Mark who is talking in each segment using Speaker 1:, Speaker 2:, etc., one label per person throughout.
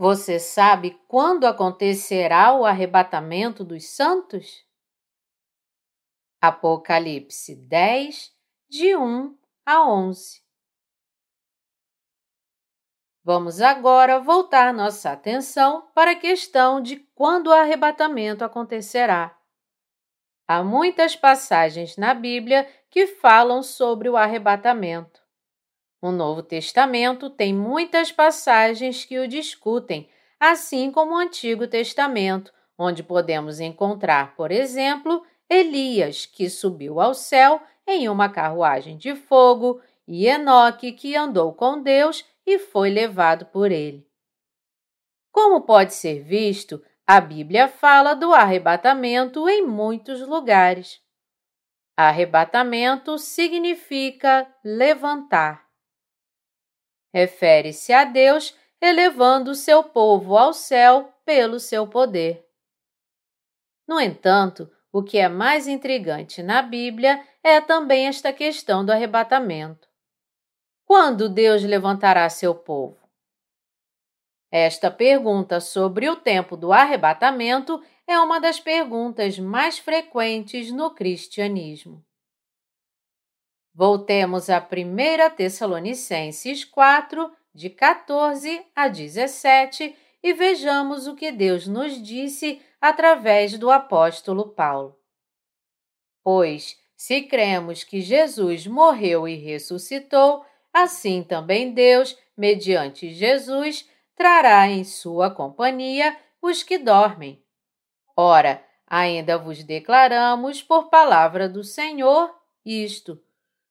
Speaker 1: Você sabe quando acontecerá o arrebatamento dos santos? Apocalipse 10, de 1 a 11. Vamos agora voltar nossa atenção para a questão de quando o arrebatamento acontecerá. Há muitas passagens na Bíblia que falam sobre o arrebatamento. O Novo Testamento tem muitas passagens que o discutem, assim como o Antigo Testamento, onde podemos encontrar, por exemplo, Elias, que subiu ao céu em uma carruagem de fogo, e Enoque, que andou com Deus e foi levado por ele. Como pode ser visto, a Bíblia fala do arrebatamento em muitos lugares. Arrebatamento significa levantar. Refere-se a Deus elevando o seu povo ao céu pelo seu poder. No entanto, o que é mais intrigante na Bíblia é também esta questão do arrebatamento. Quando Deus levantará seu povo? Esta pergunta sobre o tempo do arrebatamento é uma das perguntas mais frequentes no cristianismo. Voltemos a 1 Tessalonicenses 4, de 14 a 17, e vejamos o que Deus nos disse através do apóstolo Paulo. Pois, se cremos que Jesus morreu e ressuscitou, assim também Deus, mediante Jesus, trará em sua companhia os que dormem. Ora, ainda vos declaramos por palavra do Senhor isto: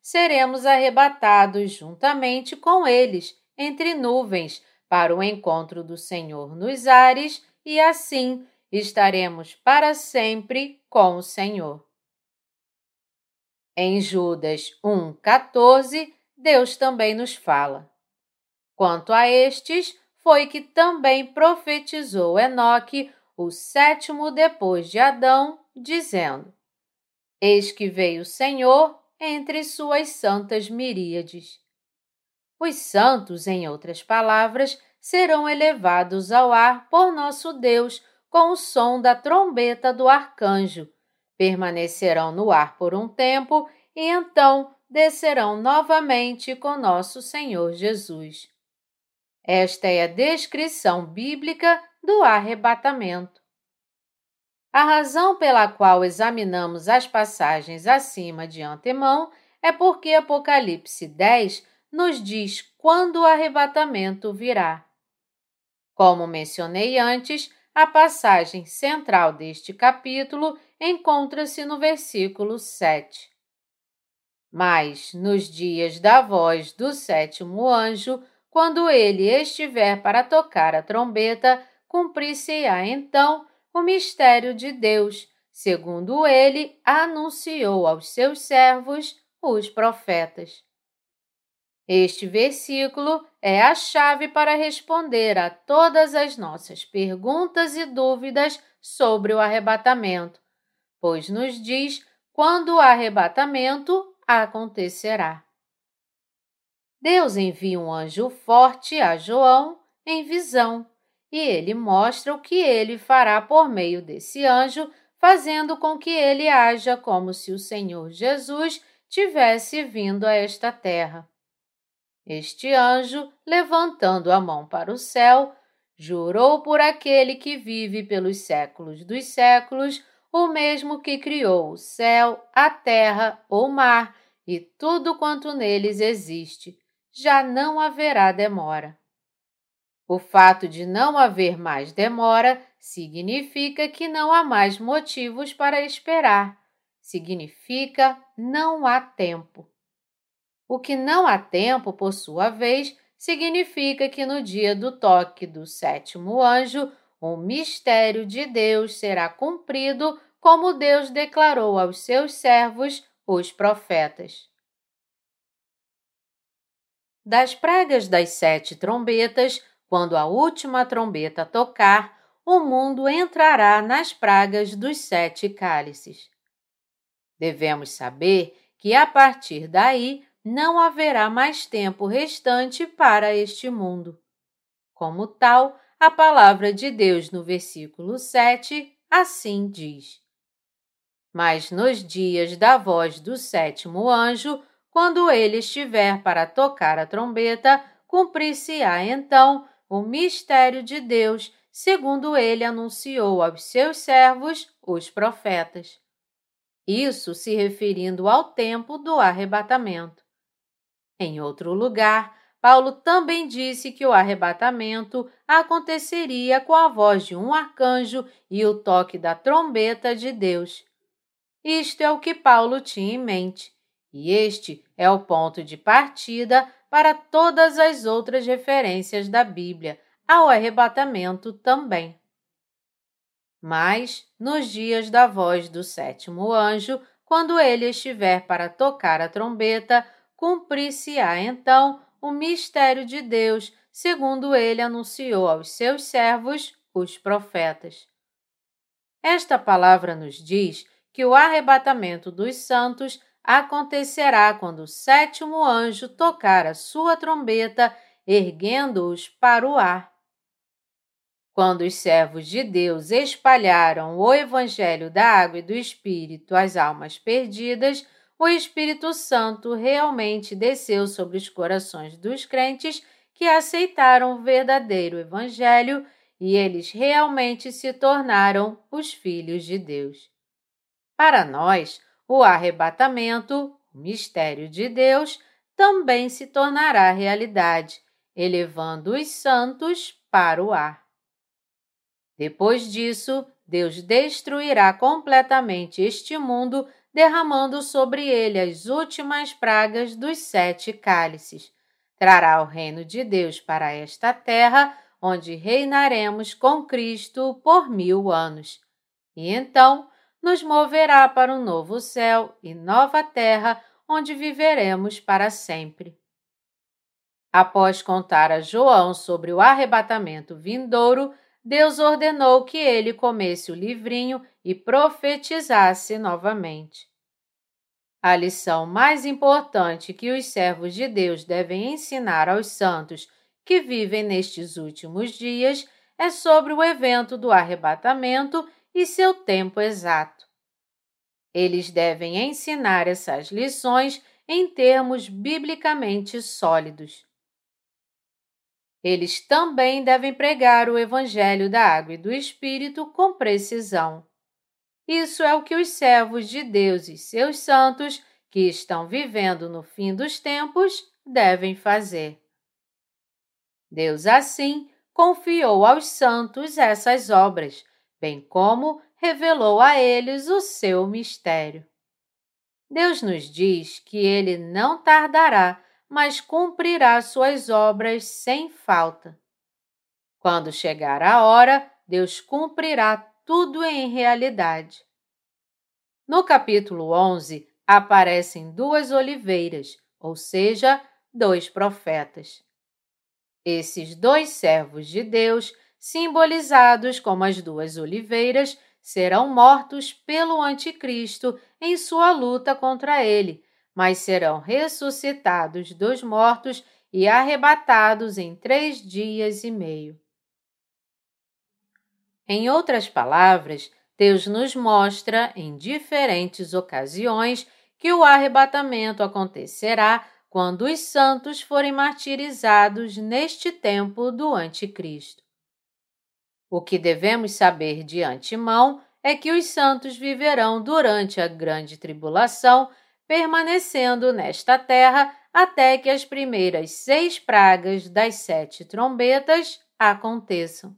Speaker 1: seremos arrebatados juntamente com eles entre nuvens para o encontro do Senhor nos ares, e assim estaremos para sempre com o Senhor. Em Judas 1,14, Deus também nos fala. Quanto a estes, foi que também profetizou Enoque, o sétimo depois de Adão, dizendo: Eis que veio o Senhor entre suas santas miríades. Os santos, em outras palavras, serão elevados ao ar por nosso Deus com o som da trombeta do arcanjo, permanecerão no ar por um tempo e então descerão novamente com nosso Senhor Jesus. Esta é a descrição bíblica do arrebatamento. A razão pela qual examinamos as passagens acima de antemão é porque Apocalipse 10 nos diz quando o arrebatamento virá. Como mencionei antes, a passagem central deste capítulo encontra-se no versículo 7. Mas, nos dias da voz do sétimo anjo, quando ele estiver para tocar a trombeta, cumprir-se-á então o mistério de Deus, segundo ele anunciou aos seus servos, os profetas. Este versículo é a chave para responder a todas as nossas perguntas e dúvidas sobre o arrebatamento, pois nos diz quando o arrebatamento acontecerá. Deus envia um anjo forte a João em visão, e ele mostra o que ele fará por meio desse anjo, fazendo com que ele haja como se o Senhor Jesus tivesse vindo a esta terra. Este anjo, levantando a mão para o céu, jurou por aquele que vive pelos séculos dos séculos, o mesmo que criou o céu, a terra, o mar e tudo quanto neles existe. Já não haverá demora. O fato de não haver mais demora significa que não há mais motivos para esperar. Significa não há tempo. O que não há tempo, por sua vez, significa que no dia do toque do sétimo anjo, o mistério de Deus será cumprido como Deus declarou aos seus servos, os profetas. Das pragas das sete trombetas, quando a última trombeta tocar, o mundo entrará nas pragas dos sete cálices. Devemos saber que a partir daí não haverá mais tempo restante para este mundo. Como tal, a palavra de Deus no versículo 7 assim diz: Mas nos dias da voz do sétimo anjo, quando ele estiver para tocar a trombeta, cumprir-se-á então o mistério de Deus, segundo ele anunciou aos seus servos, os profetas. Isso se referindo ao tempo do arrebatamento. Em outro lugar, Paulo também disse que o arrebatamento aconteceria com a voz de um arcanjo e o toque da trombeta de Deus. Isto é o que Paulo tinha em mente, e este é o ponto de partida para todas as outras referências da Bíblia ao arrebatamento também. Mas, nos dias da voz do sétimo anjo, quando ele estiver para tocar a trombeta, cumprir-se-á então o mistério de Deus, segundo ele anunciou aos seus servos, os profetas. Esta palavra nos diz que o arrebatamento dos santos acontecerá quando o sétimo anjo tocar a sua trombeta, erguendo-os para o ar. Quando os servos de Deus espalharam o Evangelho da Água e do Espírito às almas perdidas, o Espírito Santo realmente desceu sobre os corações dos crentes que aceitaram o verdadeiro Evangelho e eles realmente se tornaram os filhos de Deus. Para nós, o arrebatamento, o mistério de Deus, também se tornará realidade, elevando os santos para o ar. Depois disso, Deus destruirá completamente este mundo derramando sobre ele as últimas pragas dos sete cálices. Trará o reino de Deus para esta terra, onde reinaremos com Cristo por mil anos. E então nos moverá para um novo céu e nova terra, onde viveremos para sempre. Após contar a João sobre o arrebatamento vindouro, Deus ordenou que ele comesse o livrinho e profetizasse novamente. A lição mais importante que os servos de Deus devem ensinar aos santos que vivem nestes últimos dias é sobre o evento do arrebatamento e seu tempo exato. Eles devem ensinar essas lições em termos biblicamente sólidos. Eles também devem pregar o Evangelho da Água e do Espírito com precisão. Isso é o que os servos de Deus e seus santos, que estão vivendo no fim dos tempos, devem fazer. Deus, assim, confiou aos santos essas obras, bem como revelou a eles o seu mistério. Deus nos diz que ele não tardará, mas cumprirá suas obras sem falta. Quando chegar a hora, Deus cumprirá tudo em realidade. No capítulo 11 aparecem duas oliveiras, ou seja, dois profetas. Esses dois servos de Deus, simbolizados como as duas oliveiras, serão mortos pelo Anticristo em sua luta contra ele, mas serão ressuscitados dos mortos e arrebatados em três dias e meio. Em outras palavras, Deus nos mostra em diferentes ocasiões que o arrebatamento acontecerá quando os santos forem martirizados neste tempo do Anticristo. O que devemos saber de antemão é que os santos viverão durante a grande tribulação, permanecendo nesta terra até que as primeiras seis pragas das sete trombetas aconteçam.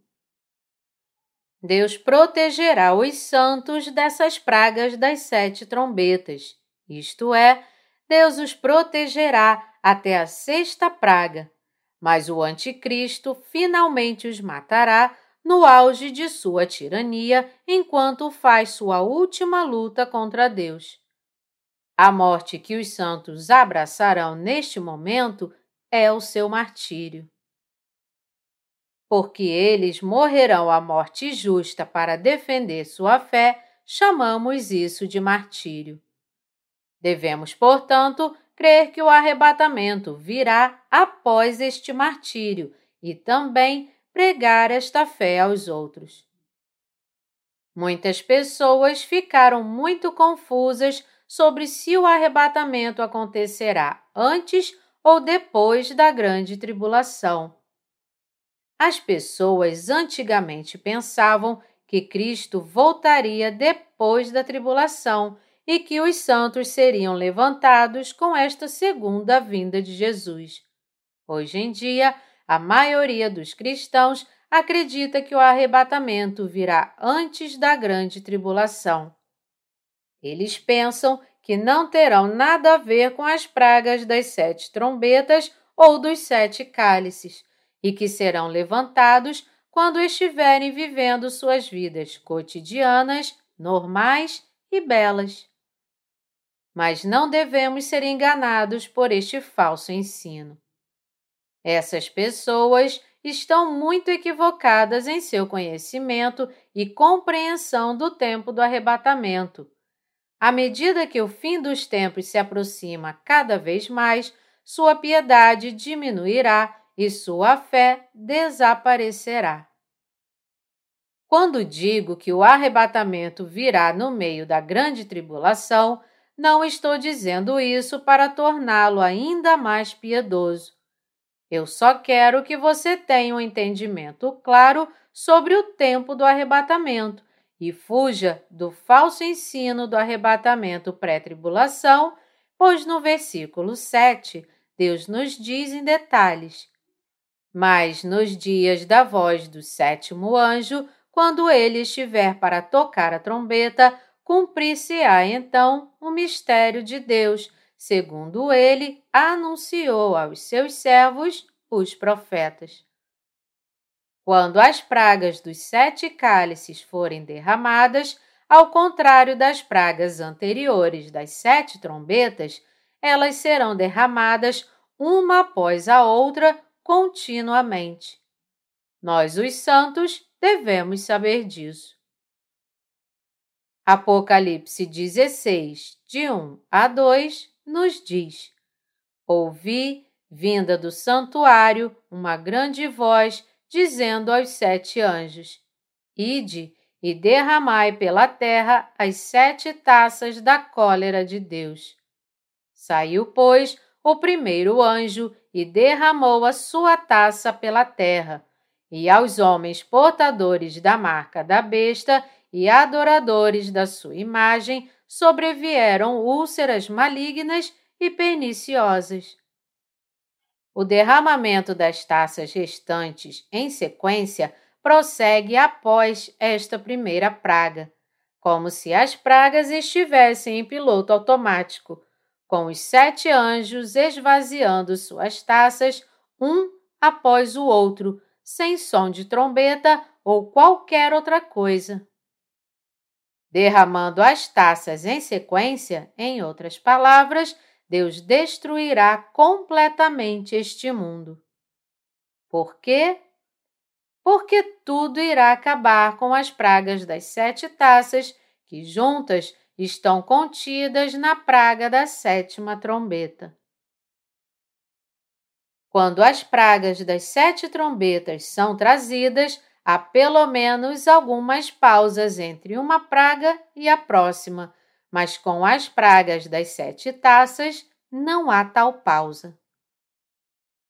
Speaker 1: Deus protegerá os santos dessas pragas das sete trombetas, isto é, Deus os protegerá até a sexta praga, mas o Anticristo finalmente os matará no auge de sua tirania enquanto faz sua última luta contra Deus. A morte que os santos abraçarão neste momento é o seu martírio. Porque eles morrerão a morte justa para defender sua fé, chamamos isso de martírio. Devemos, portanto, crer que o arrebatamento virá após este martírio e também pregar esta fé aos outros. Muitas pessoas ficaram muito confusas sobre se o arrebatamento acontecerá antes ou depois da grande tribulação. As pessoas antigamente pensavam que Cristo voltaria depois da tribulação e que os santos seriam levantados com esta segunda vinda de Jesus. Hoje em dia, a maioria dos cristãos acredita que o arrebatamento virá antes da grande tribulação. Eles pensam que não terão nada a ver com as pragas das sete trombetas ou dos sete cálices, e que serão levantados quando estiverem vivendo suas vidas cotidianas, normais e belas. Mas não devemos ser enganados por este falso ensino. Essas pessoas estão muito equivocadas em seu conhecimento e compreensão do tempo do arrebatamento à medida que o fim dos tempos se aproxima cada vez mais, sua piedade diminuirá e sua fé desaparecerá. Quando digo que o arrebatamento virá no meio da grande tribulação, não estou dizendo isso para torná-lo ainda mais piedoso. Eu só quero que você tenha um entendimento claro sobre o tempo do arrebatamento e fuja do falso ensino do arrebatamento pré-tribulação, pois no versículo 7 Deus nos diz em detalhes: Mas nos dias da voz do sétimo anjo, quando ele estiver para tocar a trombeta, cumprir-se-á então o mistério de Deus, segundo ele anunciou aos seus servos, os profetas. Quando as pragas dos sete cálices forem derramadas, ao contrário das pragas anteriores das sete trombetas, elas serão derramadas uma após a outra continuamente. Nós, os santos, devemos saber disso. Apocalipse 16, de 1 a 2, nos diz: Ouvi, vinda do santuário, uma grande voz dizendo aos sete anjos: Ide e derramai pela terra as sete taças da cólera de Deus. Saiu, pois, o primeiro anjo e derramou a sua taça pela terra, e aos homens portadores da marca da besta e adoradores da sua imagem sobrevieram úlceras malignas e perniciosas o derramamento das taças restantes em sequência prossegue após esta primeira praga, como se as pragas estivessem em piloto automático, com os sete anjos esvaziando suas taças um após o outro, sem som de trombeta ou qualquer outra coisa. Derramando as taças em sequência, em outras palavras, Deus destruirá completamente este mundo. Por quê? Porque tudo irá acabar com as pragas das sete taças que juntas estão contidas na praga da sétima trombeta. Quando as pragas das sete trombetas são trazidas, há pelo menos algumas pausas entre uma praga e a próxima mas com as pragas das sete taças não há tal pausa.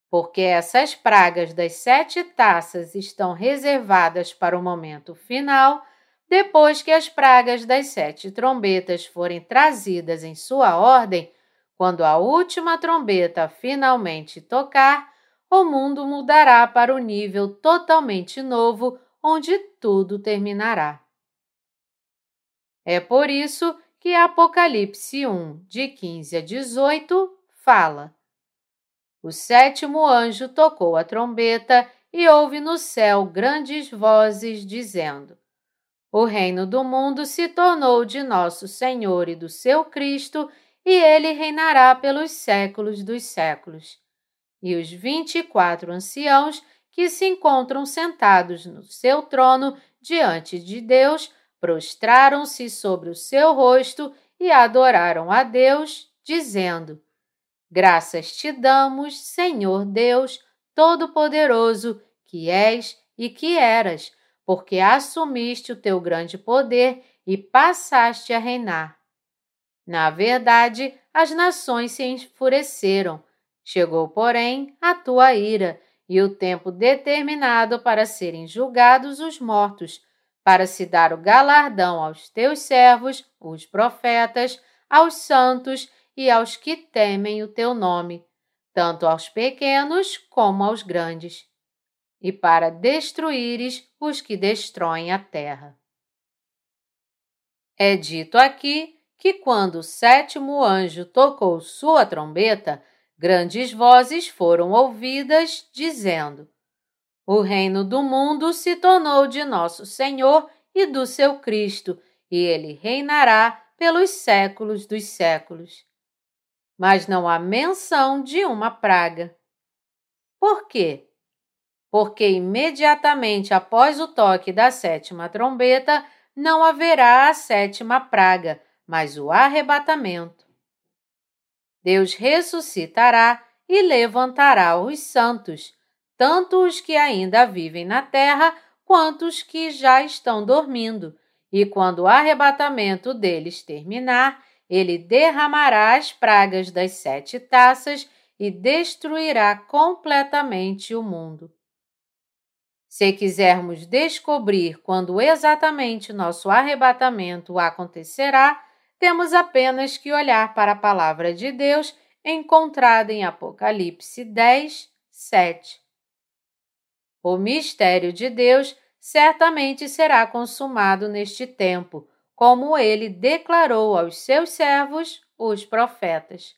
Speaker 1: Porque essas pragas das sete taças estão reservadas para o momento final, depois que as pragas das sete trombetas forem trazidas em sua ordem, quando a última trombeta finalmente tocar, o mundo mudará para o nível totalmente novo onde tudo terminará. É por isso que Apocalipse 1, de 15 a 18, fala: O sétimo anjo tocou a trombeta e houve no céu grandes vozes dizendo: O reino do mundo se tornou de nosso Senhor e do seu Cristo, e ele reinará pelos séculos dos séculos. E os vinte e quatro anciãos que se encontram sentados no seu trono diante de Deus prostraram-se sobre o seu rosto e adoraram a Deus, dizendo: Graças te damos, Senhor Deus Todo-Poderoso, que és e que eras, porque assumiste o teu grande poder e passaste a reinar. Na verdade, as nações se enfureceram. Chegou, porém, a tua ira e o tempo determinado para serem julgados os mortos, para se dar o galardão aos teus servos, os profetas, aos santos e aos que temem o teu nome, tanto aos pequenos como aos grandes, e para destruíres os que destroem a terra. É dito aqui que quando o sétimo anjo tocou sua trombeta, grandes vozes foram ouvidas, dizendo: O reino do mundo se tornou de nosso Senhor e do seu Cristo, e ele reinará pelos séculos dos séculos mas não há menção de uma praga. Por quê? Porque imediatamente após o toque da sétima trombeta não haverá a sétima praga, mas o arrebatamento. Deus ressuscitará e levantará os santos, tanto os que ainda vivem na terra quanto os que já estão dormindo, e quando o arrebatamento deles terminar, ele derramará as pragas das sete taças e destruirá completamente o mundo. Se quisermos descobrir quando exatamente nosso arrebatamento acontecerá, temos apenas que olhar para a palavra de Deus encontrada em Apocalipse 10, 7. O mistério de Deus certamente será consumado neste tempo, como ele declarou aos seus servos, os profetas.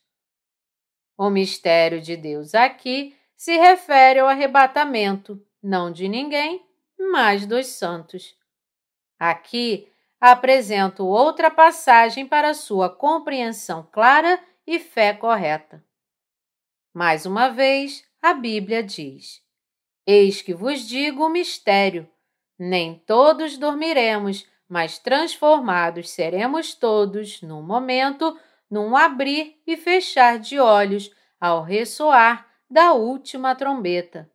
Speaker 1: O mistério de Deus aqui se refere ao arrebatamento, não de ninguém, mas dos santos. Aqui apresento outra passagem para sua compreensão clara e fé correta. Mais uma vez, a Bíblia diz: Eis que vos digo o mistério: nem todos dormiremos, mas transformados seremos todos, num momento, num abrir e fechar de olhos, ao ressoar da última trombeta.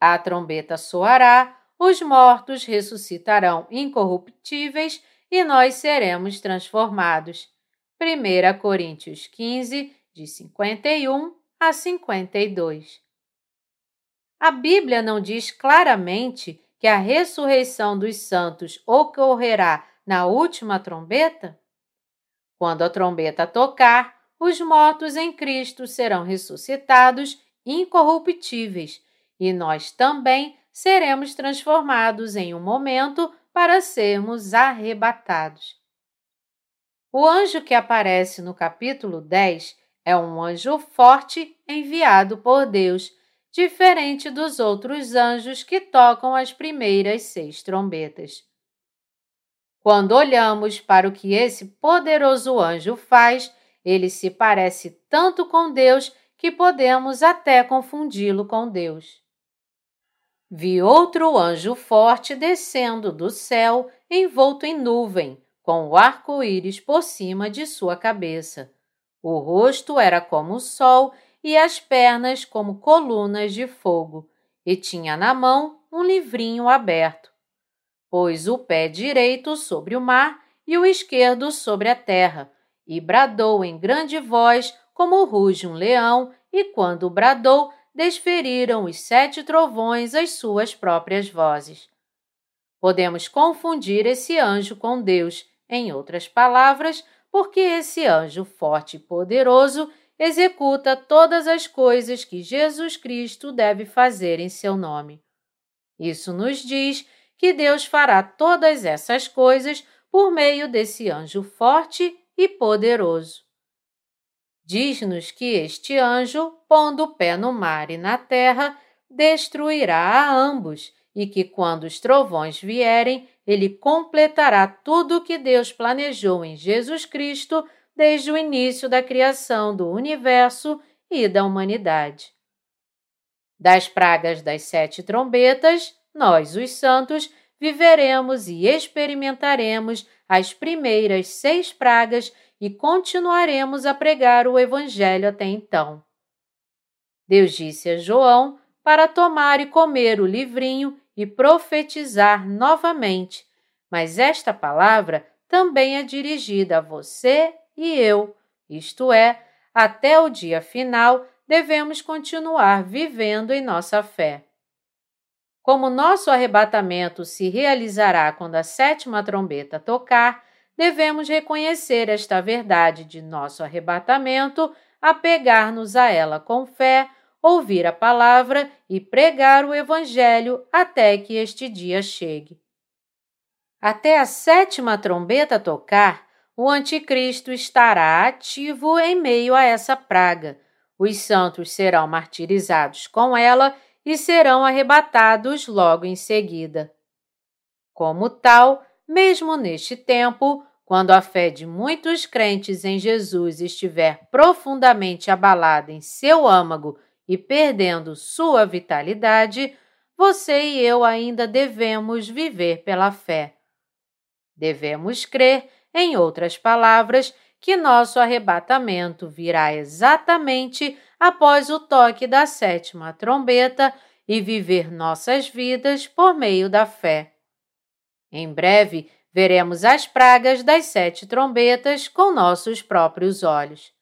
Speaker 1: A trombeta soará, os mortos ressuscitarão incorruptíveis e nós seremos transformados. 1 Coríntios 15, de 51 a 52. A Bíblia não diz claramente que a ressurreição dos santos ocorrerá na última trombeta? Quando a trombeta tocar, os mortos em Cristo serão ressuscitados incorruptíveis e nós também seremos transformados em um momento para sermos arrebatados. O anjo que aparece no capítulo 10 é um anjo forte enviado por Deus diferente dos outros anjos que tocam as primeiras seis trombetas. Quando olhamos para o que esse poderoso anjo faz, ele se parece tanto com Deus que podemos até confundi-lo com Deus. Vi outro anjo forte descendo do céu, envolto em nuvem, com o arco-íris por cima de sua cabeça. O rosto era como o sol e as pernas como colunas de fogo, e tinha na mão um livrinho aberto. Pôs o pé direito sobre o mar e o esquerdo sobre a terra, e bradou em grande voz, como ruge um leão, e quando bradou, desferiram os sete trovões as suas próprias vozes. Podemos confundir esse anjo com Deus, em outras palavras, porque esse anjo forte e poderoso executa todas as coisas que Jesus Cristo deve fazer em seu nome. Isso nos diz que Deus fará todas essas coisas por meio desse anjo forte e poderoso. Diz-nos que este anjo, pondo o pé no mar e na terra, destruirá a ambos, e que quando os trovões vierem, ele completará tudo o que Deus planejou em Jesus Cristo desde o início da criação do universo e da humanidade. Das pragas das sete trombetas, nós, os santos, viveremos e experimentaremos as primeiras seis pragas e continuaremos a pregar o Evangelho até então. Deus disse a João para tomar e comer o livrinho e profetizar novamente, mas esta palavra também é dirigida a você e eu, isto é, até o dia final devemos continuar vivendo em nossa fé. Como nosso arrebatamento se realizará quando a sétima trombeta tocar, devemos reconhecer esta verdade de nosso arrebatamento, apegar-nos a ela com fé, ouvir a palavra e pregar o Evangelho até que este dia chegue. Até a sétima trombeta tocar, o Anticristo estará ativo em meio a essa praga. Os santos serão martirizados com ela e serão arrebatados logo em seguida. Como tal, mesmo neste tempo, quando a fé de muitos crentes em Jesus estiver profundamente abalada em seu âmago e perdendo sua vitalidade, você e eu ainda devemos viver pela fé. Devemos crer, em outras palavras, que nosso arrebatamento virá exatamente após o toque da sétima trombeta e viver nossas vidas por meio da fé. Em breve, veremos as pragas das sete trombetas com nossos próprios olhos.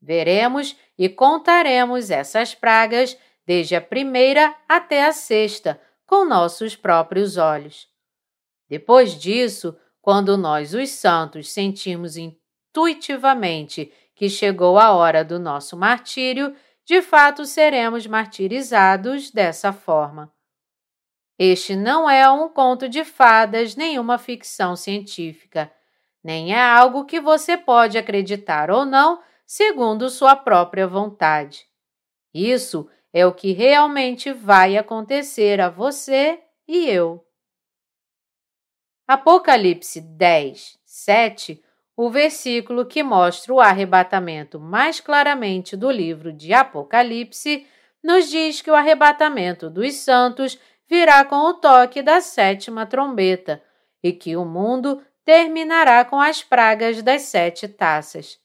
Speaker 1: Veremos e contaremos essas pragas desde a primeira até a sexta com nossos próprios olhos. Depois disso, quando nós, os santos, sentimos intuitivamente que chegou a hora do nosso martírio, de fato seremos martirizados dessa forma. Este não é um conto de fadas nem uma ficção científica, nem é algo que você pode acreditar ou não segundo sua própria vontade. Isso é o que realmente vai acontecer a você e eu. Apocalipse 10, 7, o versículo que mostra o arrebatamento mais claramente do livro de Apocalipse, nos diz que o arrebatamento dos santos virá com o toque da sétima trombeta e que o mundo terminará com as pragas das sete taças.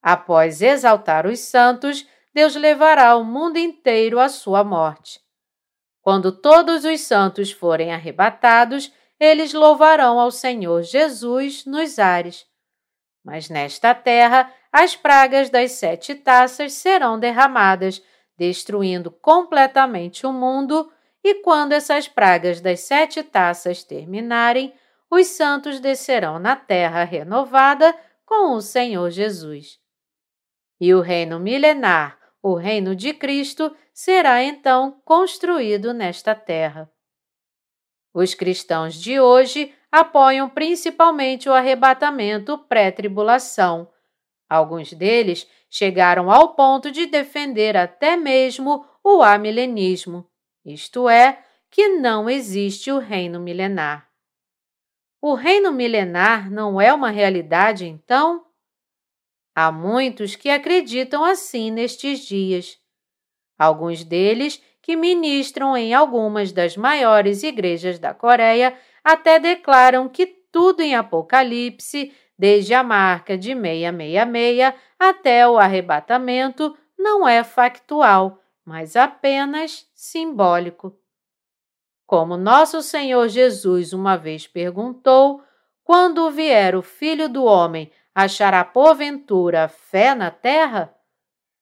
Speaker 1: Após exaltar os santos, Deus levará o mundo inteiro à sua morte. Quando todos os santos forem arrebatados, eles louvarão ao Senhor Jesus nos ares. Mas nesta terra, as pragas das sete taças serão derramadas, destruindo completamente o mundo, e quando essas pragas das sete taças terminarem, os santos descerão na terra renovada com o Senhor Jesus. E o reino milenar, o reino de Cristo, será então construído nesta terra. Os cristãos de hoje apoiam principalmente o arrebatamento pré-tribulação. Alguns deles chegaram ao ponto de defender até mesmo o amilenismo, isto é, que não existe o reino milenar. O reino milenar não é uma realidade, então? Há muitos que acreditam assim nestes dias. Alguns deles, que ministram em algumas das maiores igrejas da Coreia, até declaram que tudo em Apocalipse, desde a marca de 666 até o arrebatamento, não é factual, mas apenas simbólico. Como nosso Senhor Jesus uma vez perguntou: quando vier o Filho do Homem, achará porventura fé na terra?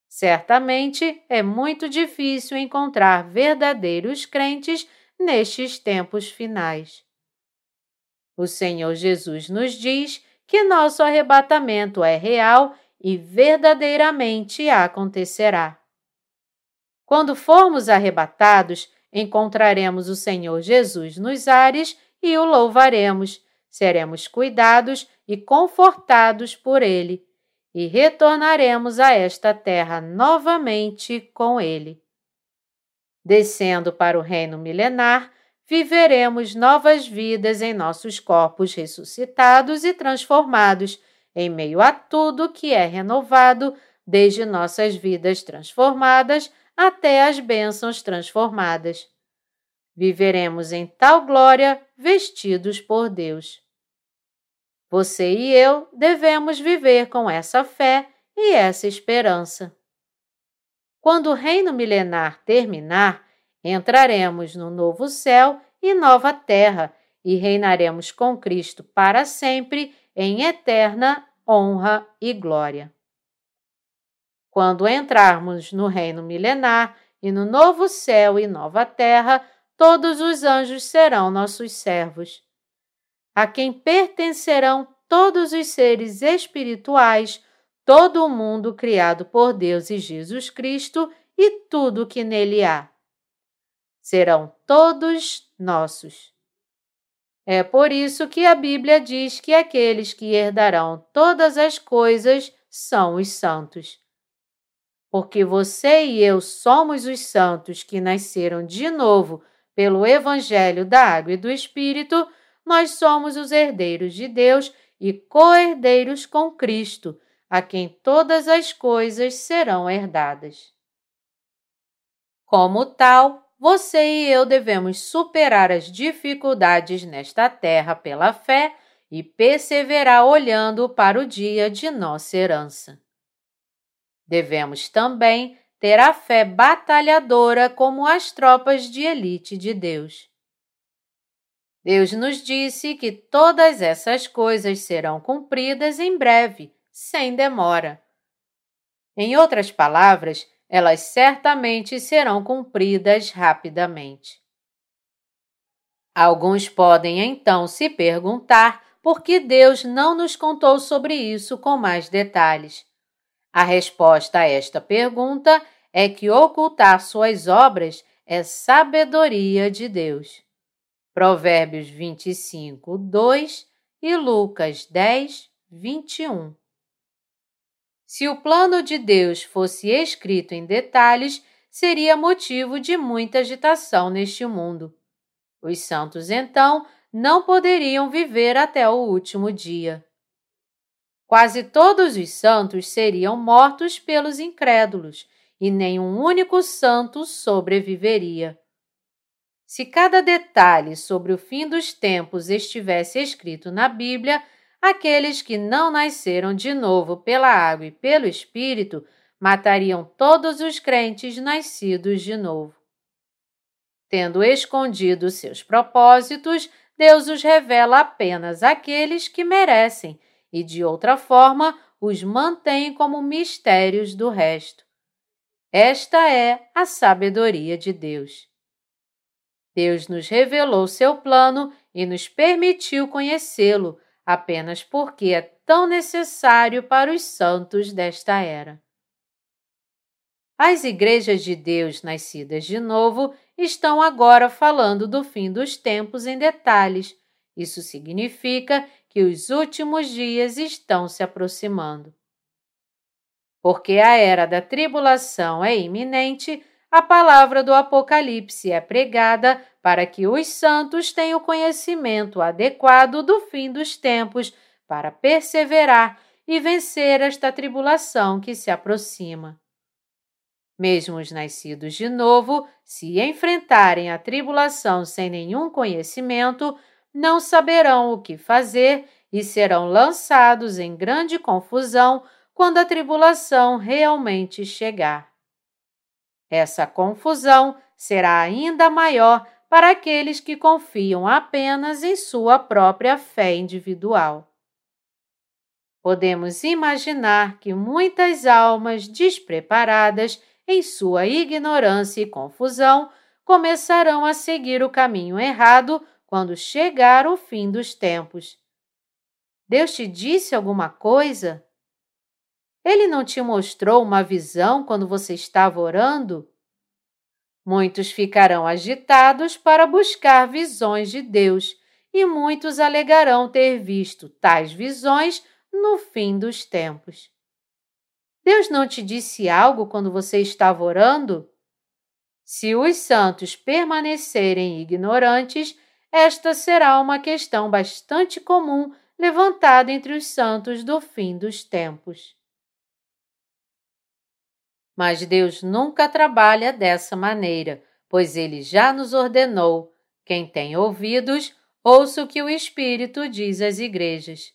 Speaker 1: Certamente é muito difícil encontrar verdadeiros crentes nestes tempos finais. O Senhor Jesus nos diz que nosso arrebatamento é real e verdadeiramente acontecerá. Quando formos arrebatados, encontraremos o Senhor Jesus nos ares e o louvaremos seremos cuidados e confortados por Ele, e retornaremos a esta terra novamente com Ele. Descendo para o reino milenar, viveremos novas vidas em nossos corpos ressuscitados e transformados, em meio a tudo que é renovado, desde nossas vidas transformadas até as bênçãos transformadas. Viveremos em tal glória vestidos por Deus. Você e eu devemos viver com essa fé e essa esperança. Quando o reino milenar terminar, entraremos no novo céu e nova terra e reinaremos com Cristo para sempre em eterna honra e glória. Quando entrarmos no reino milenar e no novo céu e nova terra, todos os anjos serão nossos servos, a quem pertencerão todos os seres espirituais, todo o mundo criado por Deus e Jesus Cristo e tudo que nele há. Serão todos nossos. É por isso que a Bíblia diz que aqueles que herdarão todas as coisas são os santos porque você e eu somos os santos que nasceram de novo pelo Evangelho da Água e do Espírito, nós somos os herdeiros de Deus e co-herdeiros com Cristo, a quem todas as coisas serão herdadas. Como tal, você e eu devemos superar as dificuldades nesta terra pela fé e perseverar olhando para o dia de nossa herança. Devemos também ter a fé batalhadora como as tropas de elite de Deus. Deus nos disse que todas essas coisas serão cumpridas em breve, sem demora. Em outras palavras, elas certamente serão cumpridas rapidamente. Alguns podem então se perguntar por que Deus não nos contou sobre isso com mais detalhes. A resposta a esta pergunta é que ocultar suas obras é sabedoria de Deus. Provérbios 25, 2 e Lucas 10, 21. Se o plano de Deus fosse escrito em detalhes, seria motivo de muita agitação neste mundo. Os santos, então, não poderiam viver até o último dia. Quase todos os santos seriam mortos pelos incrédulos, e nenhum único santo sobreviveria. Se cada detalhe sobre o fim dos tempos estivesse escrito na Bíblia, aqueles que não nasceram de novo pela água e pelo Espírito matariam todos os crentes nascidos de novo. Tendo escondido seus propósitos, Deus os revela apenas àqueles que merecem e de outra forma os mantém como mistérios do resto. Esta é a sabedoria de Deus. Deus nos revelou seu plano e nos permitiu conhecê-lo apenas porque é tão necessário para os santos desta era. As igrejas de Deus nascidas de novo estão agora falando do fim dos tempos em detalhes. Isso significa que os últimos dias estão se aproximando. Porque a era da tribulação é iminente, a palavra do Apocalipse é pregada para que os santos tenham conhecimento adequado do fim dos tempos para perseverar e vencer esta tribulação que se aproxima. Mesmo os nascidos de novo, se enfrentarem a tribulação sem nenhum conhecimento, não saberão o que fazer e serão lançados em grande confusão quando a tribulação realmente chegar. Essa confusão será ainda maior para aqueles que confiam apenas em sua própria fé individual. Podemos imaginar que muitas almas despreparadas, em sua ignorância e confusão, começarão a seguir o caminho errado quando chegar o fim dos tempos. Deus te disse alguma coisa? Ele não te mostrou uma visão quando você estava orando? Muitos ficarão agitados para buscar visões de Deus, e muitos alegarão ter visto tais visões no fim dos tempos. Deus não te disse algo quando você estava orando? Se os santos permanecerem ignorantes, esta será uma questão bastante comum levantada entre os santos do fim dos tempos. Mas Deus nunca trabalha dessa maneira, pois ele já nos ordenou: quem tem ouvidos, ouça o que o Espírito diz às igrejas.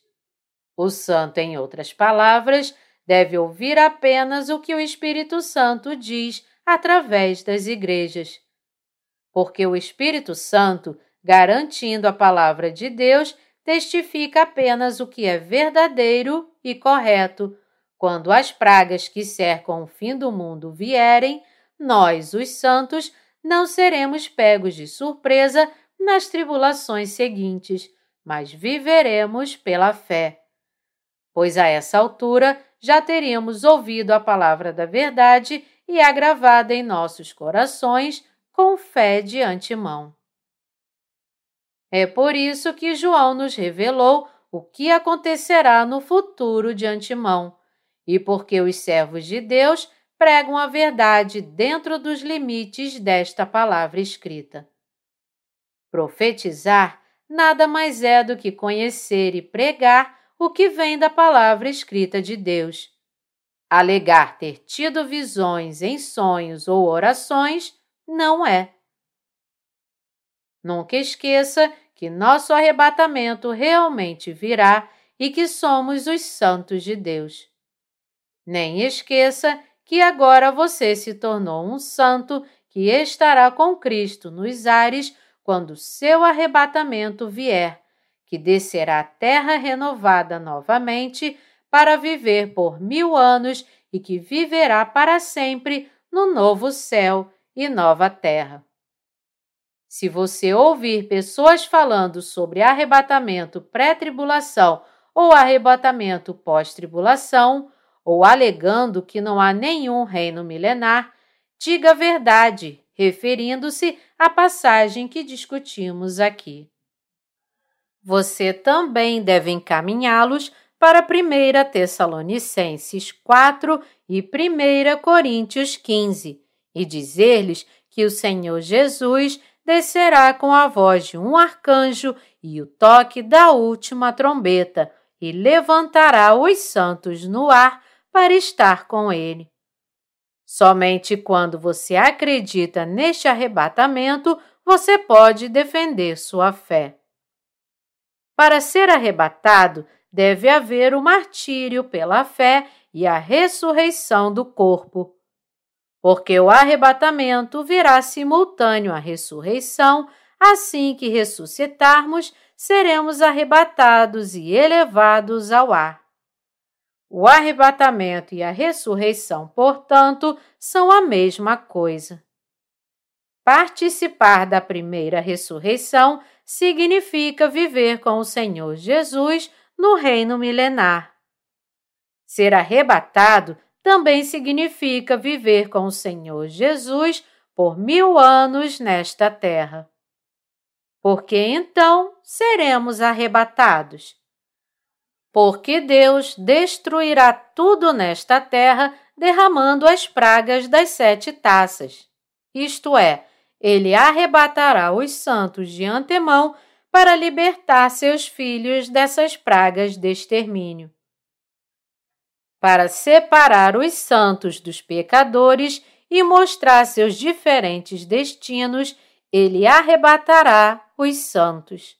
Speaker 1: O santo, em outras palavras, deve ouvir apenas o que o Espírito Santo diz através das igrejas. Porque o Espírito Santo, garantindo a palavra de Deus, testifica apenas o que é verdadeiro e correto. Quando as pragas que cercam o fim do mundo vierem, nós, os santos, não seremos pegos de surpresa nas tribulações seguintes, mas viveremos pela fé. Pois a essa altura já teríamos ouvido a palavra da verdade e agravada em nossos corações com fé de antemão. É por isso que João nos revelou o que acontecerá no futuro de antemão, e porque os servos de Deus pregam a verdade dentro dos limites desta palavra escrita. Profetizar nada mais é do que conhecer e pregar o que vem da palavra escrita de Deus. Alegar ter tido visões em sonhos ou orações não é. Nunca esqueça que nosso arrebatamento realmente virá e que somos os santos de Deus. Nem esqueça que agora você se tornou um santo que estará com Cristo nos ares quando seu arrebatamento vier, que descerá à terra renovada novamente para viver por mil anos e que viverá para sempre no novo céu e nova terra. Se você ouvir pessoas falando sobre arrebatamento pré-tribulação ou arrebatamento pós-tribulação, ou alegando que não há nenhum reino milenar, diga a verdade, referindo-se à passagem que discutimos aqui. Você também deve encaminhá-los para 1 Tessalonicenses 4 e 1 Coríntios 15 e dizer-lhes que o Senhor Jesus descerá com a voz de um arcanjo e o toque da última trombeta e levantará os santos no ar para estar com ele. Somente quando você acredita neste arrebatamento você pode defender sua fé. Para ser arrebatado, deve haver o martírio pela fé e a ressurreição do corpo. Porque o arrebatamento virá simultâneo à ressurreição, assim que ressuscitarmos, seremos arrebatados e elevados ao ar. O arrebatamento e a ressurreição, portanto, são a mesma coisa. Participar da primeira ressurreição significa viver com o Senhor Jesus no reino milenar. Ser arrebatado também significa viver com o Senhor Jesus por mil anos nesta terra. Porque então seremos arrebatados. Porque Deus destruirá tudo nesta terra, derramando as pragas das sete taças. Isto é, ele arrebatará os santos de antemão para libertar seus filhos dessas pragas de extermínio. Para separar os santos dos pecadores e mostrar seus diferentes destinos, ele arrebatará os santos.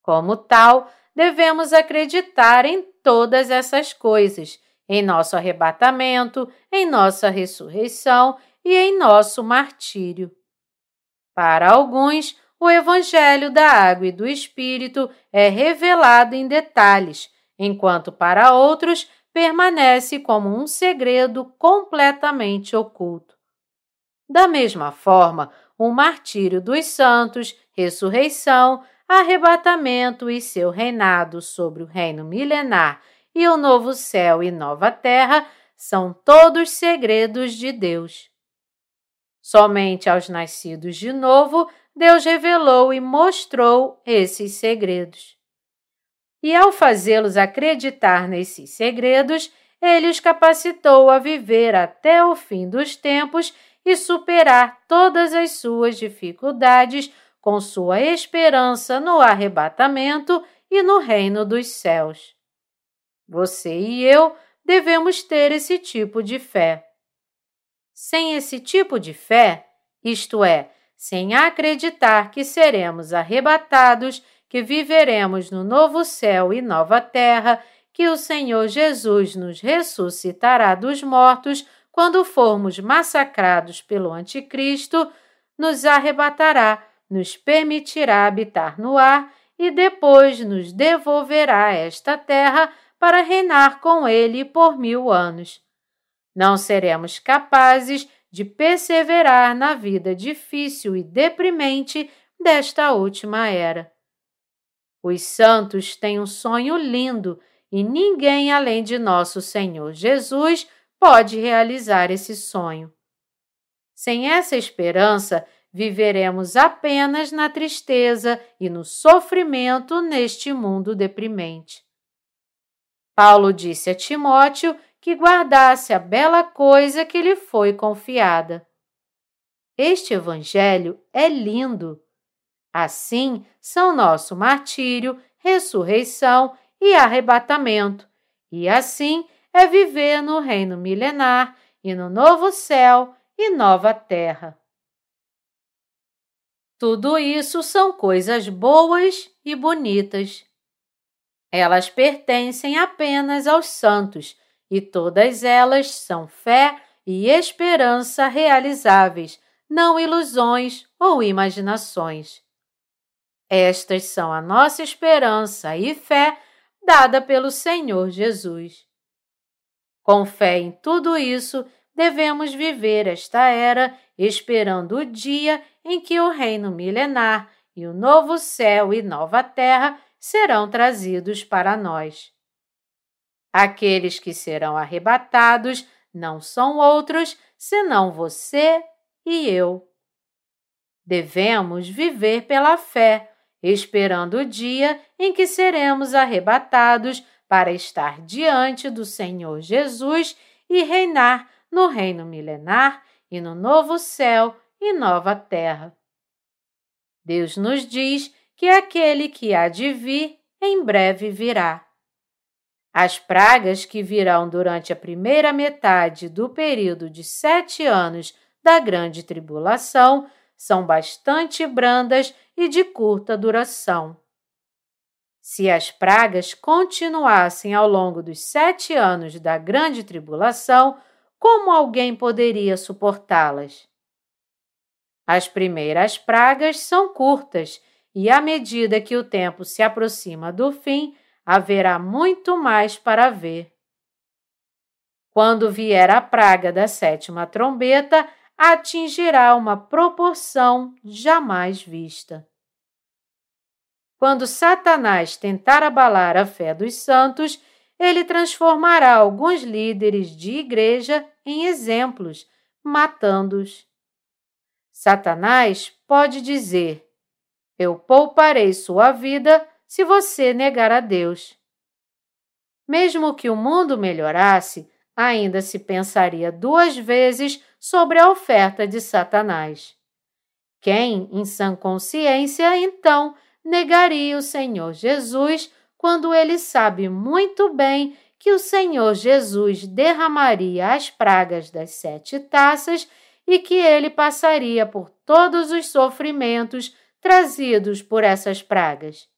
Speaker 1: Como tal, devemos acreditar em todas essas coisas, em nosso arrebatamento, em nossa ressurreição e em nosso martírio. Para alguns, o Evangelho da Água e do Espírito é revelado em detalhes, enquanto para outros permanece como um segredo completamente oculto. Da mesma forma, o martírio dos santos, ressurreição, arrebatamento e seu reinado sobre o reino milenar e o novo céu e nova terra são todos segredos de Deus. Somente aos nascidos de novo Deus revelou e mostrou esses segredos. E ao fazê-los acreditar nesses segredos, ele os capacitou a viver até o fim dos tempos e superar todas as suas dificuldades com sua esperança no arrebatamento e no reino dos céus. Você e eu devemos ter esse tipo de fé. Sem esse tipo de fé, isto é, sem acreditar que seremos arrebatados, que viveremos no novo céu e nova terra, que o Senhor Jesus nos ressuscitará dos mortos quando formos massacrados pelo Anticristo, nos arrebatará, nos permitirá habitar no ar e depois nos devolverá a esta terra para reinar com ele por mil anos. Não seremos capazes de perseverar na vida difícil e deprimente desta última era. Os santos têm um sonho lindo e ninguém além de nosso Senhor Jesus pode realizar esse sonho. Sem essa esperança, viveremos apenas na tristeza e no sofrimento neste mundo deprimente. Paulo disse a Timóteo que guardasse a bela coisa que lhe foi confiada. Este Evangelho é lindo. Assim são nosso martírio, ressurreição e arrebatamento, e assim é viver no reino milenar e no novo céu e nova terra. Tudo isso são coisas boas e bonitas. Elas pertencem apenas aos santos e todas elas são fé e esperança realizáveis, não ilusões ou imaginações. Estas são a nossa esperança e fé dada pelo Senhor Jesus. Com fé em tudo isso, devemos viver esta era esperando o dia em que o reino milenar e o novo céu e nova terra serão trazidos para nós. Aqueles que serão arrebatados não são outros senão você e eu. Devemos viver pela fé, esperando o dia em que seremos arrebatados para estar diante do Senhor Jesus e reinar no reino milenar e no novo céu e nova terra. Deus nos diz que aquele que há de vir em breve virá. As pragas que virão durante a primeira metade do período de sete anos da grande tribulação são bastante brandas e de curta duração. Se as pragas continuassem ao longo dos sete anos da grande tribulação, como alguém poderia suportá-las? As primeiras pragas são curtas e, à medida que o tempo se aproxima do fim, haverá muito mais para ver. Quando vier a praga da sétima trombeta, atingirá uma proporção jamais vista. Quando Satanás tentar abalar a fé dos santos, ele transformará alguns líderes de igreja em exemplos, matando-os. Satanás pode dizer: Eu pouparei sua vida se você negar a Deus. Mesmo que o mundo melhorasse, ainda se pensaria duas vezes sobre a oferta de Satanás. Quem, em sã consciência, então, negaria o Senhor Jesus quando ele sabe muito bem que o Senhor Jesus derramaria as pragas das sete taças e que ele passaria por todos os sofrimentos trazidos por essas pragas?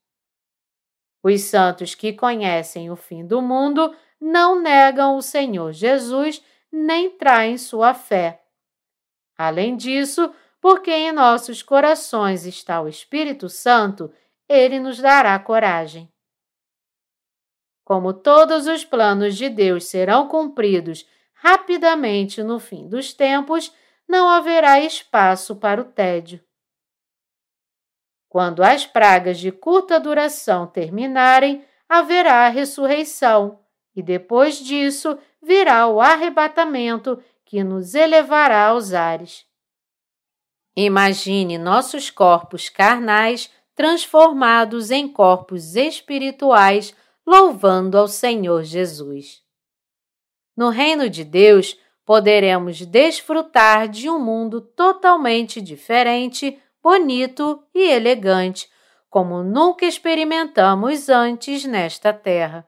Speaker 1: Os santos que conhecem o fim do mundo não negam o Senhor Jesus nem traem sua fé. Além disso, porque em nossos corações está o Espírito Santo, ele nos dará coragem. Como todos os planos de Deus serão cumpridos rapidamente no fim dos tempos, não haverá espaço para o tédio. Quando as pragas de curta duração terminarem, haverá a ressurreição, e depois disso virá o arrebatamento que nos elevará aos ares. Imagine nossos corpos carnais transformados em corpos espirituais, louvando ao Senhor Jesus. No reino de Deus, poderemos desfrutar de um mundo totalmente diferente, bonito e elegante, como nunca experimentamos antes nesta terra.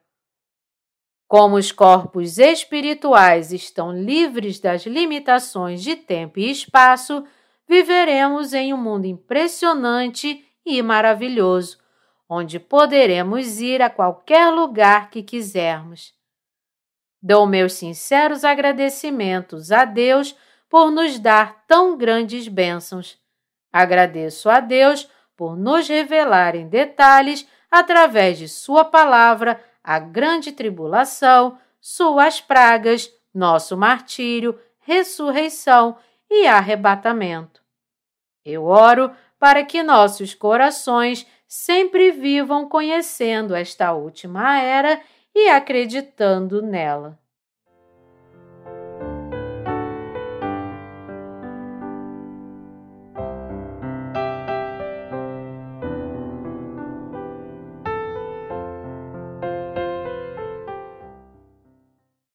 Speaker 1: Como os corpos espirituais estão livres das limitações de tempo e espaço, viveremos em um mundo impressionante e maravilhoso, onde poderemos ir a qualquer lugar que quisermos. Dou meus sinceros agradecimentos a Deus por nos dar tão grandes bênçãos. Agradeço a Deus por nos revelar em detalhes, através de Sua palavra, a grande tribulação, suas pragas, nosso martírio, ressurreição e arrebatamento. Eu oro para que nossos corações sempre vivam conhecendo esta última era e acreditando nela.